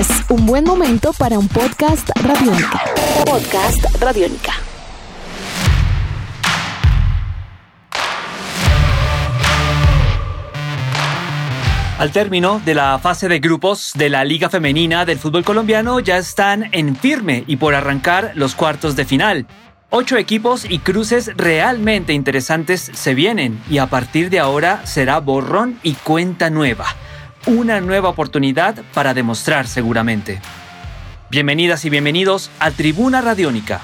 Es un buen momento para un podcast radiónica. Podcast radiónica. Al término de la fase de grupos de la Liga Femenina del fútbol colombiano ya están en firme y por arrancar los cuartos de final. Ocho equipos y cruces realmente interesantes se vienen y a partir de ahora será borrón y cuenta nueva. Una nueva oportunidad para demostrar seguramente. Bienvenidas y bienvenidos a Tribuna Radiónica.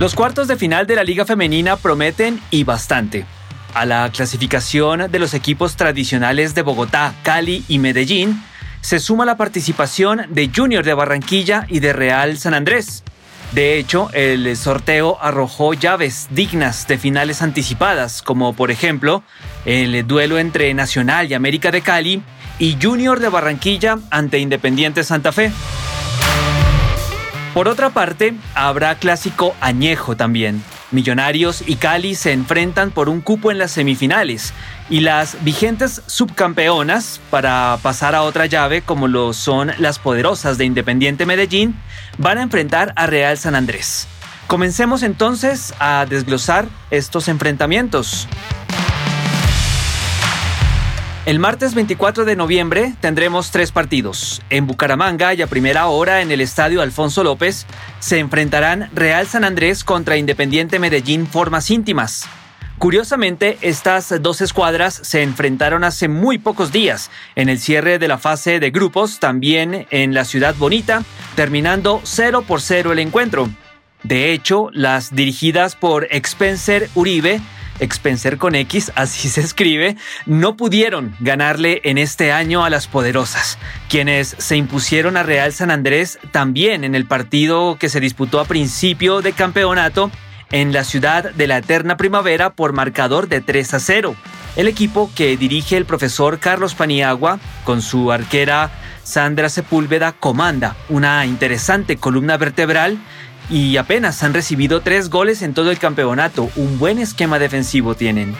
Los cuartos de final de la Liga Femenina prometen y bastante. A la clasificación de los equipos tradicionales de Bogotá, Cali y Medellín se suma la participación de Junior de Barranquilla y de Real San Andrés. De hecho, el sorteo arrojó llaves dignas de finales anticipadas, como por ejemplo el duelo entre Nacional y América de Cali y Junior de Barranquilla ante Independiente Santa Fe. Por otra parte, habrá clásico añejo también. Millonarios y Cali se enfrentan por un cupo en las semifinales y las vigentes subcampeonas para pasar a otra llave como lo son las poderosas de Independiente Medellín van a enfrentar a Real San Andrés. Comencemos entonces a desglosar estos enfrentamientos. El martes 24 de noviembre tendremos tres partidos. En Bucaramanga y a primera hora en el Estadio Alfonso López se enfrentarán Real San Andrés contra Independiente Medellín formas íntimas. Curiosamente, estas dos escuadras se enfrentaron hace muy pocos días en el cierre de la fase de grupos, también en la ciudad bonita, terminando 0 por 0 el encuentro. De hecho, las dirigidas por Expenser Uribe Expenser con X, así se escribe, no pudieron ganarle en este año a las poderosas, quienes se impusieron a Real San Andrés también en el partido que se disputó a principio de campeonato en la ciudad de la eterna primavera por marcador de 3 a 0. El equipo que dirige el profesor Carlos Paniagua, con su arquera Sandra Sepúlveda, comanda una interesante columna vertebral y apenas han recibido tres goles en todo el campeonato. Un buen esquema defensivo tienen.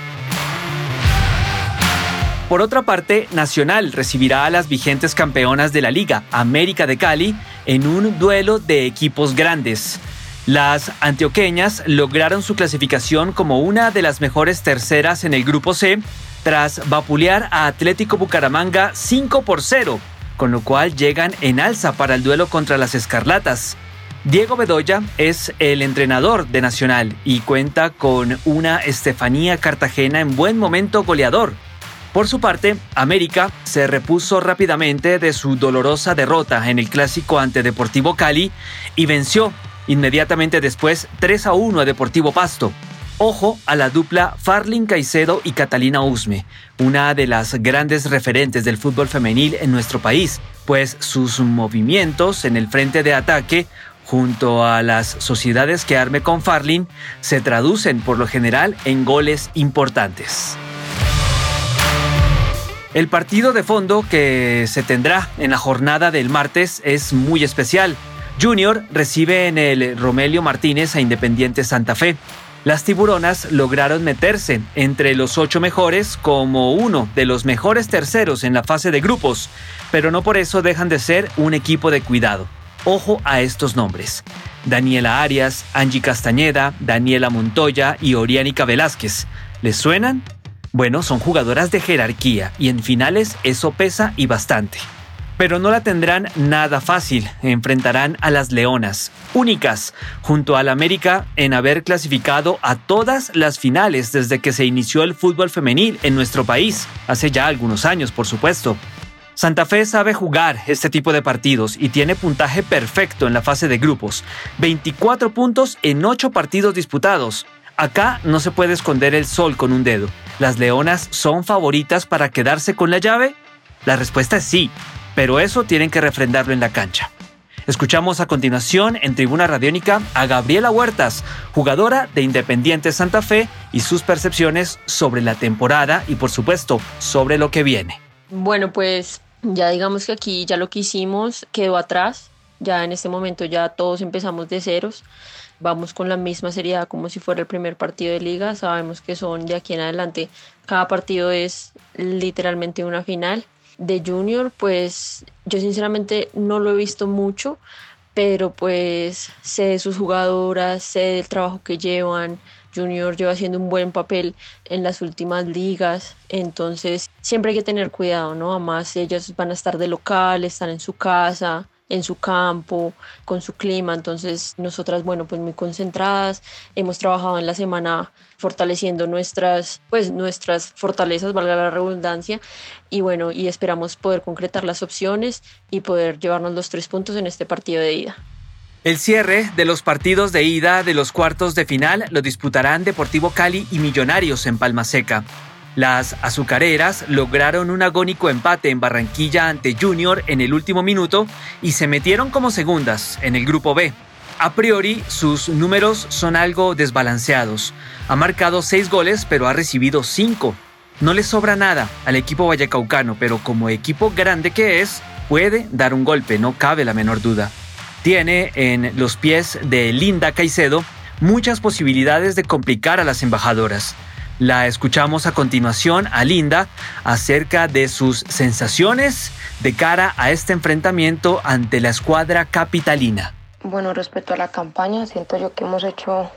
Por otra parte, Nacional recibirá a las vigentes campeonas de la Liga, América de Cali, en un duelo de equipos grandes. Las antioqueñas lograron su clasificación como una de las mejores terceras en el grupo C tras vapulear a Atlético Bucaramanga 5 por 0, con lo cual llegan en alza para el duelo contra las Escarlatas. Diego Bedoya es el entrenador de Nacional y cuenta con una Estefanía Cartagena en buen momento goleador. Por su parte, América se repuso rápidamente de su dolorosa derrota en el clásico ante Deportivo Cali y venció inmediatamente después 3 a 1 a Deportivo Pasto. Ojo a la dupla Farlin Caicedo y Catalina Usme, una de las grandes referentes del fútbol femenil en nuestro país, pues sus movimientos en el frente de ataque junto a las sociedades que arme con Farlin, se traducen por lo general en goles importantes. El partido de fondo que se tendrá en la jornada del martes es muy especial. Junior recibe en el Romelio Martínez a Independiente Santa Fe. Las tiburonas lograron meterse entre los ocho mejores como uno de los mejores terceros en la fase de grupos, pero no por eso dejan de ser un equipo de cuidado. Ojo a estos nombres. Daniela Arias, Angie Castañeda, Daniela Montoya y Oriánica Velázquez. ¿Les suenan? Bueno, son jugadoras de jerarquía y en finales eso pesa y bastante. Pero no la tendrán nada fácil, enfrentarán a las Leonas, únicas, junto al América en haber clasificado a todas las finales desde que se inició el fútbol femenil en nuestro país, hace ya algunos años por supuesto. Santa Fe sabe jugar este tipo de partidos y tiene puntaje perfecto en la fase de grupos. 24 puntos en 8 partidos disputados. Acá no se puede esconder el sol con un dedo. ¿Las Leonas son favoritas para quedarse con la llave? La respuesta es sí, pero eso tienen que refrendarlo en la cancha. Escuchamos a continuación en Tribuna Radiónica a Gabriela Huertas, jugadora de Independiente Santa Fe, y sus percepciones sobre la temporada y por supuesto sobre lo que viene. Bueno, pues ya digamos que aquí ya lo que hicimos quedó atrás, ya en este momento ya todos empezamos de ceros, vamos con la misma seriedad como si fuera el primer partido de liga, sabemos que son de aquí en adelante, cada partido es literalmente una final De Junior, pues yo sinceramente no lo he visto mucho, pero pues sé de sus jugadoras, sé del trabajo que llevan. Junior lleva haciendo un buen papel en las últimas ligas, entonces siempre hay que tener cuidado, ¿no? Además ellas van a estar de local, están en su casa, en su campo, con su clima. Entonces, nosotras, bueno, pues muy concentradas, hemos trabajado en la semana fortaleciendo nuestras, pues nuestras fortalezas, valga la redundancia, y bueno, y esperamos poder concretar las opciones y poder llevarnos los tres puntos en este partido de ida. El cierre de los partidos de ida de los cuartos de final lo disputarán Deportivo Cali y Millonarios en Palma Seca. Las azucareras lograron un agónico empate en Barranquilla ante Junior en el último minuto y se metieron como segundas en el grupo B. A priori, sus números son algo desbalanceados. Ha marcado seis goles, pero ha recibido cinco. No le sobra nada al equipo vallecaucano, pero como equipo grande que es, puede dar un golpe, no cabe la menor duda. Tiene en los pies de Linda Caicedo muchas posibilidades de complicar a las embajadoras. La escuchamos a continuación a Linda acerca de sus sensaciones de cara a este enfrentamiento ante la escuadra capitalina. Bueno, respecto a la campaña, siento yo que hemos hecho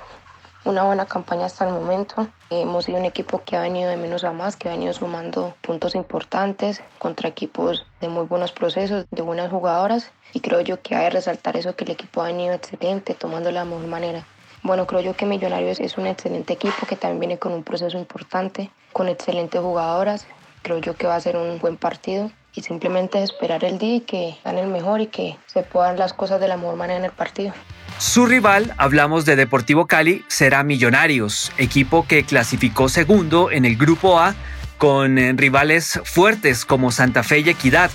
una buena campaña hasta el momento. Hemos sido un equipo que ha venido de menos a más, que ha venido sumando puntos importantes contra equipos de muy buenos procesos, de buenas jugadoras. Y creo yo que hay que resaltar eso, que el equipo ha venido excelente, tomando la mejor manera. Bueno, creo yo que Millonarios es un excelente equipo que también viene con un proceso importante, con excelentes jugadoras. Creo yo que va a ser un buen partido y simplemente esperar el día y que el mejor y que se puedan las cosas de la mejor manera en el partido. Su rival, hablamos de Deportivo Cali, será Millonarios, equipo que clasificó segundo en el Grupo A con eh, rivales fuertes como Santa Fe y Equidad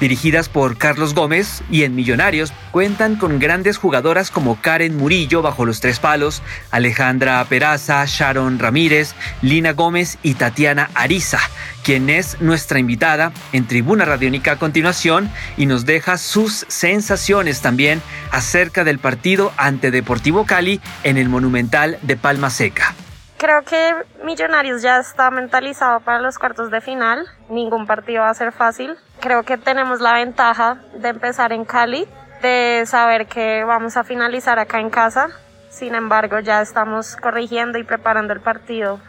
dirigidas por Carlos Gómez y en Millonarios cuentan con grandes jugadoras como Karen Murillo bajo los tres palos, Alejandra Peraza, Sharon Ramírez, Lina Gómez y Tatiana Ariza, quien es nuestra invitada en Tribuna Radiónica a continuación y nos deja sus sensaciones también acerca del partido ante Deportivo Cali en el Monumental de Palma Seca. Creo que Millonarios ya está mentalizado para los cuartos de final. Ningún partido va a ser fácil. Creo que tenemos la ventaja de empezar en Cali, de saber que vamos a finalizar acá en casa. Sin embargo, ya estamos corrigiendo y preparando el partido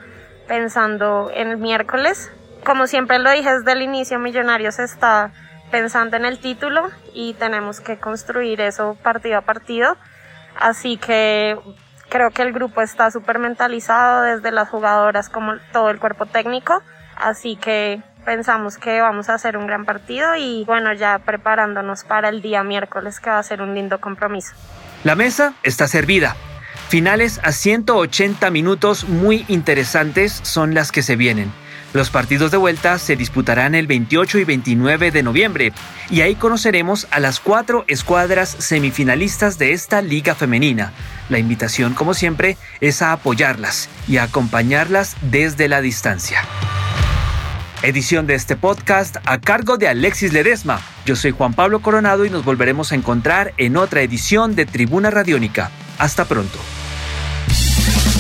pensando en el miércoles. Como siempre lo dije desde el inicio, Millonarios está pensando en el título y tenemos que construir eso partido a partido. Así que Creo que el grupo está súper mentalizado desde las jugadoras como todo el cuerpo técnico, así que pensamos que vamos a hacer un gran partido y bueno, ya preparándonos para el día miércoles que va a ser un lindo compromiso. La mesa está servida. Finales a 180 minutos muy interesantes son las que se vienen. Los partidos de vuelta se disputarán el 28 y 29 de noviembre y ahí conoceremos a las cuatro escuadras semifinalistas de esta liga femenina. La invitación, como siempre, es a apoyarlas y a acompañarlas desde la distancia. Edición de este podcast a cargo de Alexis Ledesma. Yo soy Juan Pablo Coronado y nos volveremos a encontrar en otra edición de Tribuna Radiónica. Hasta pronto.